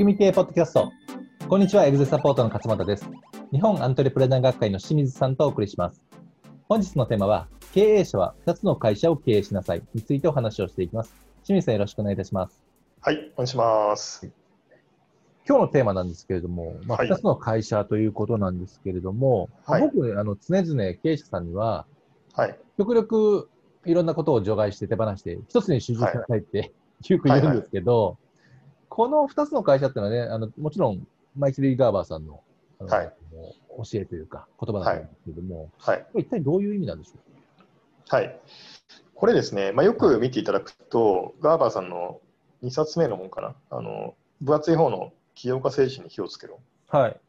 組み系ポッドキャスト。こんにちは、エグゼサポートの勝俣です。日本アントレプレナー学会の清水さんとお送りします。本日のテーマは、経営者は2つの会社を経営しなさいについてお話をしていきます。清水さん、よろしくお願いいたします。はい、お願いします。今日のテーマなんですけれども、まあ、はい2つの会社ということなんですけれども、はい僕、あの常々経営者さんには、はい、極力いろんなことを除外して手放して、一つに集中しなさいって、よく言うんですけど、この2つの会社っていうのはね、あのもちろんマイケル・リー・ガーバーさんのはい。教えというか、言葉だと思うんですけれども、はい、これ一体どういう意味なんでしょう？はい。これですね、まあ、よく見ていただくと、ガーバーさんの2冊目の本かな、あの分厚い方の起業家精神に火をつけろ。かはい。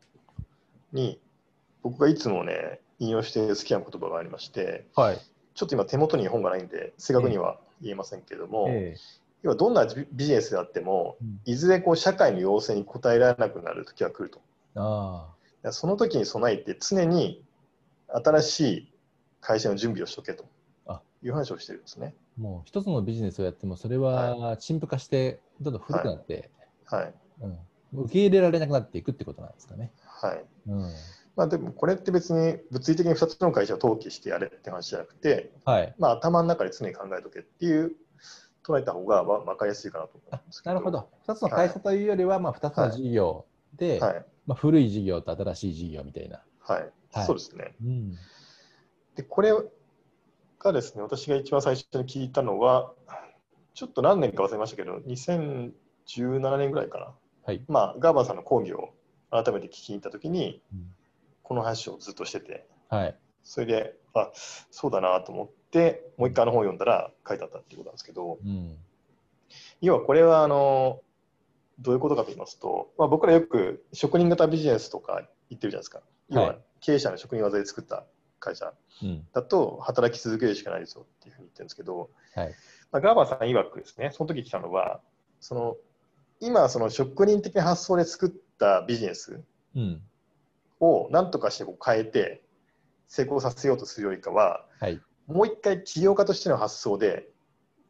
に、僕がいつもね、引用して好きな言葉がありまして、はい。ちょっと今手元に本がないんで、正確には言えませんけれども、え要はどんなビビジネスであっても、うんいずれこう社会の要請に応えられなくなる時が来ると。えあその時に備えて常に新しい会社の準備をしとけとあいう話をしてるんですね。あ、もう一つのビジネスをやっても、それは陳腐化して、どんどん古くなって、はい。うん、受け入れられなくなっていくってことなんですかね。はい。うん。まあでもこれって別に物理的に2つの会社を登記してやれって話じゃなくて、はい。まあ頭の中で常に考えとけっていう捉えた方がわ分かりやすいかなと思いあます。なるほど。2つの会社というよりは、まあ、2つの事業で、はい。まあ、古い事業と新しい事業みたいな。はい。はいそうですね。うん。で、これがですね、私が一番最初に聞いたのは、ちょっと何年か忘れましたけど、2017年ぐらいかな。はい。まあ、ガーバーさんの講義を改めて聞きに行ったときに、うんこの話をずっとしてて、はい。それで、あそうだなと思って、もう一回あの本を読んだら書いてあったっていうことなんですけど、うん。要はこれはあのどういうことかと言いますと、まあ、僕らよく職人型ビジネスとか言ってるじゃないですか。要ははい経営者の職人技で作った会社うん。だと働き続けるしかないですよっていうふうに言ってるんですけど、はい。まあ、ガーバーさん曰くですね、その時来たのは、その今、その職人的な発想で作ったビジネスうん。を何とかしてこう変えて成功させようとするよりかは、はい。もう一回起業家としての発想で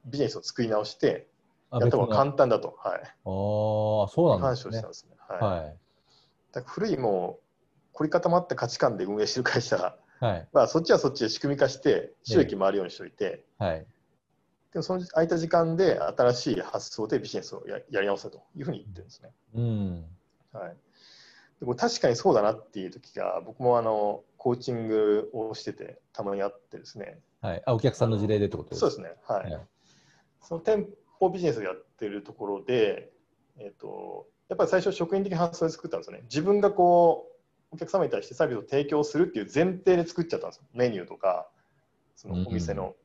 ビジネスを作り直してあやった方が簡単だと、はい、ああ、そうなんですねしてたん。ですね。はいはだから古いもう凝り固まった価値観で運営してる会社い。はい。はそっちはそっちで仕組み化して収益回るようにしておいて、はい。でもその空いた時間で新しい発想でビジネスをややり直せというふうに言ってるんですね。うん。はい、でも確かにそうだなっていう時が僕もあのコーチングをしててたまにあってですね。はい。あ、お客さんの事例でってことですか？そうですね。はい、はい。その店舗ビジネスをやってるところで、えっとやっぱり最初職員的発想で作ったんですよね。自分がこうお客様に対してサービスを提供するっていう前提で作っちゃったんですよ。メニューとかそのお店の、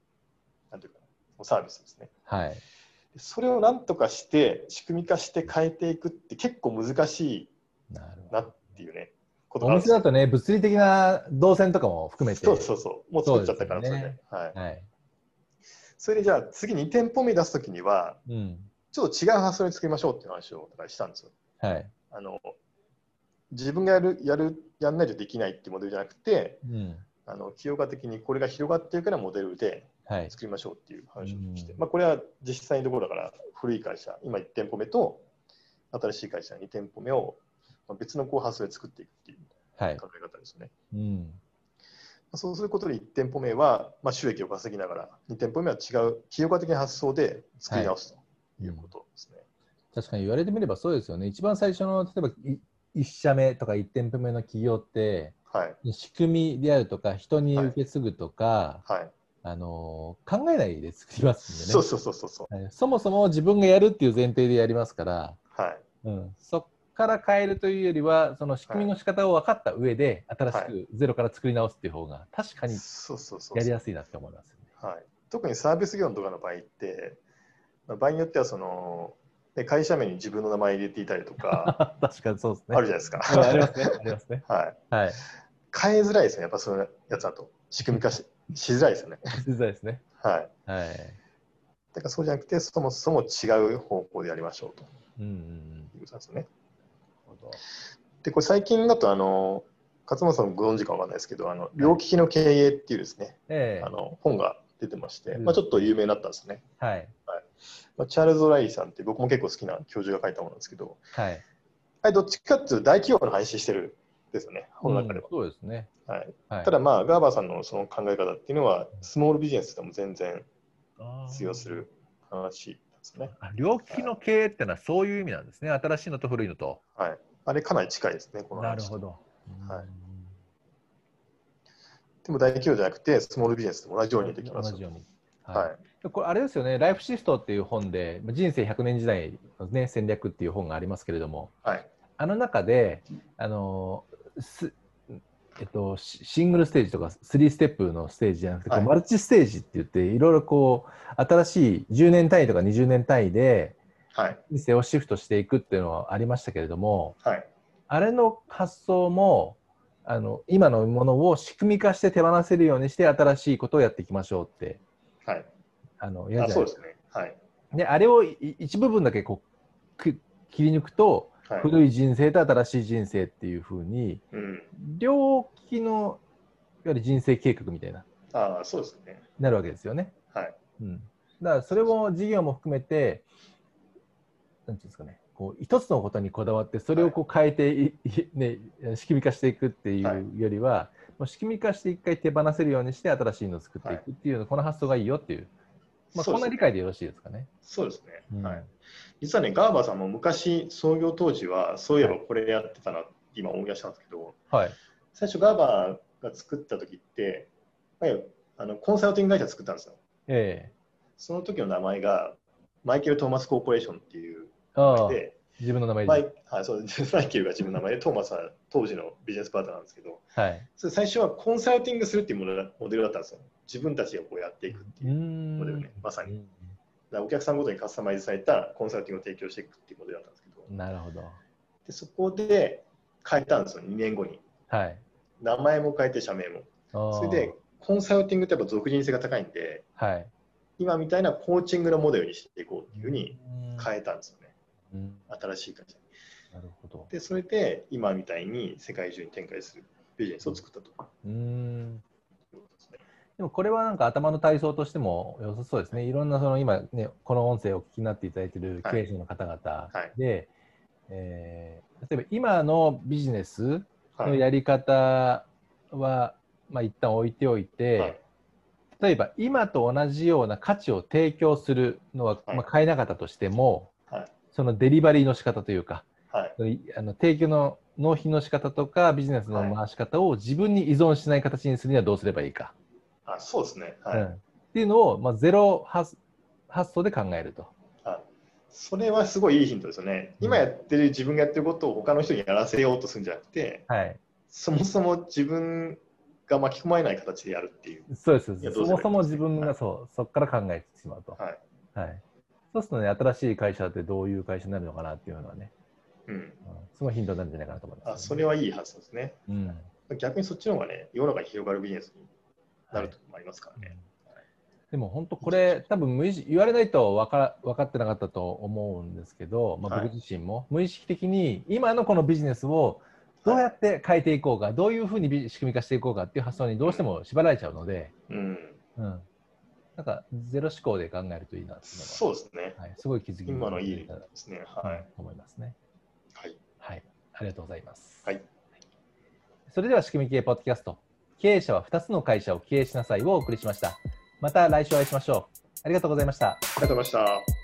なんていうかなサービスですね。はい。でそれをなんとかして仕組み化して変えていくって結構難しいなっていうねことど。お店だとね、物理的な動線とかも含めて。そうそうそう、もう作っちゃったから、それで。はい。はい。それでじゃあ、次2店舗目出すときには、うん。ちょっと違う発想で作りましょうっていう話をしたんですよ。はい。あの自分がやる、やる、やんないとできないっていうモデルじゃなくて、うん。あの起業家的にこれが広がっていくようなモデルではい。作りましょうっていう話をして、うんまあ、これは実際のところだから、古い会社、今1店舗目と、新しい会社2店舗目をまあ別のこう発想で作っていくっていうはい。考え方ですよね。うん。そうすることで1店舗目は、まあ、収益を稼ぎながら、2店舗目は違う起業家的な発想で作り直すということですね。確かに言われてみればそうですよね。一番最初の、例えばい1社目とか1店舗目の企業って、はい。仕組みであるとか、人に受け継ぐとか、はい。あのー考えないで作りますんでね。そうそうそうそうそもそも自分がやるっていう前提でやりますから、はい。うん、そこから変えるというよりは、その仕組みの仕方を分かった上で、新しはくゼロから作り直すっていう方が、確かにそうそうそうやりやすいなって思いますよね。はい。特にサービス業のとかの場合って、まあ場合によってはその、ね会社名に自分の名前入れていたりとか、確かにそうですね。あるじゃないですか。うんありますね。ありますね。はい。はい。変えづらいですね、やっぱそういうやつだと。仕組み化ししづらいですよね。実在ですね。はい。はい。だからそうじゃなくて、そもそも違う方向でやりましょうとうんうんうん。いうことなんですよね。で、これ最近だと、あの、勝間さんご存知かわかんないですけど、あの、両利きの経営っていうですね、ええあの本が出てまして、うんまあ、ちょっと有名になったんですね。はい。まあ、チャールズ・オライリーさんって僕も結構好きな教授が書いたものなんですけど、はい。あれどっちかっていうと大企業の話してるですよね、この中では。そうですね。はい、はい、ただまあ、ガーバーさんのその考え方っていうのは、スモールビジネスでも全然通用する話ですね。あ両利きの経営ってのはそういう意味なんですね。新しいのと古いのと。はい。あれかなり近いですね、この話。なるほど。はいでも大企業じゃなくて、スモールビジネスと同じようにできます同じように。はい。これあれですよね、ライフシフトっていう本で、人生100年時代の、ね、戦略っていう本がありますけれども、はい。あの中で、あのすえっと、シシングルステージとか3ステップのステージじゃなくて、はいマルチステージって言って、いろいろこう、新しい10年単位とか20年単位ではい。人生をシフトしていくっていうのはありましたけれども、はい。あれの発想も、あの今のものを仕組み化して手放せるようにして新しいことをやっていきましょうってはい。あのやるあじゃないでかそうですすね。はい。であれをい一部分だけこうく切り抜くと、はい。古い人生と新しい人生っていうふうにうん。両利きのいわゆる人生計画みたいなああ、そうですね。なるわけですよね。はい。うん、だからそれも事業も含めてなんていうんですかねこう一つのことにこだわってそれをこう変えてい、いね、仕組み化していくっていはいうよりは、もう仕組み化して一回手放せるようにして新しいのを作っていくっていうの、この発想がいいよっていう、まあ、そうですねな理解でよろしいですかね。そうですね。うんはい。実はね、ガーバーさんも昔、創業当時は、そういえばこれやってたなって今思い出したんですけど、はい。最初ガーバーが作った時って、まああのコンサルティング会社作ったんですよ。えその時の名前が、マイケル・トーマス・コーポレーションっていうで、自分の名前で。マイはい、そう マイケルが自分の名前で、トーマスは当時のビジネスパートナーなんですけど、はい。それ最初はコンサルティングするっていうモデルモデルだったんですよ。自分たちがこうやっていくっていう。んモデルねまさにうんだお客さんごとにカスタマイズされたコンサルティングを提供していくっていうモデルだったんですけど、なるほど。でそこで変えたんですよ、2年後に。はい。名前も変えて、社名も。それで、コンサルティングってやっぱ属人性が高いんで、はい。今みたいなコーチングのモデルにしていこうっていうふうに変えたんですよね、うん新しい会社に。なるほど。で、それで今みたいに世界中に展開するビジネスを作ったとうん。でもこれはなんか頭の体操としても良さそうですね。いろんなその今ね、この音声をお聞きになっていただいている経営者の方々で、えー例えば今のビジネスはい。のやり方は、まあ一旦置いておいて、はい例えば今と同じような価値を提供するのは、はいまあ、買えなかったとしても、はいそのデリバリーの仕方というか、はい。あの提供の納品の仕方とかビジネスの回し方を自分に依存しない形にするにはどうすればいいか、あそうですね。はい。うんっていうのを、まあ、ゼロ発発想で考えると。はいそれはすごいいいヒントですよね。今やってる自分がやってることを他の人にやらせようとするんじゃなくて、はい、そもそも自分が巻き込まれない形でやるっていう。そうですそもそも自分はいがそう、そこから考えてしまうと。はい。はい、そうするとね、新しい会社ってどういう会社になるのかなっていうのはね、うん。うん。すごいヒントになるんじゃないかなと思います、あそれはいい発想ですね。うん。逆にそっちの方がね、世の中に広がるビジネスになるともありますからね。でも本当これ多分無意識言われないと分か分かってなかったと思うんですけど、まあ、はい。僕自身も無意識的に今のこのビジネスをどうやって変えていこうか、どういうふうにビ仕組み化していこうかっていう発想にどうしても縛られちゃうので、うん。うん、なんかゼロ思考で考えるといいなっていうそうですね。のは、はい、すごい気づき今のいいですね。はい。思いますね。はい。はい、ありがとうございます。はい。それでは仕組み系ポッドキャスト、経営者は2つの会社を経営しなさいをお送りしました。また来週お会いしましょう。ありがとうございました。ありがとうございました。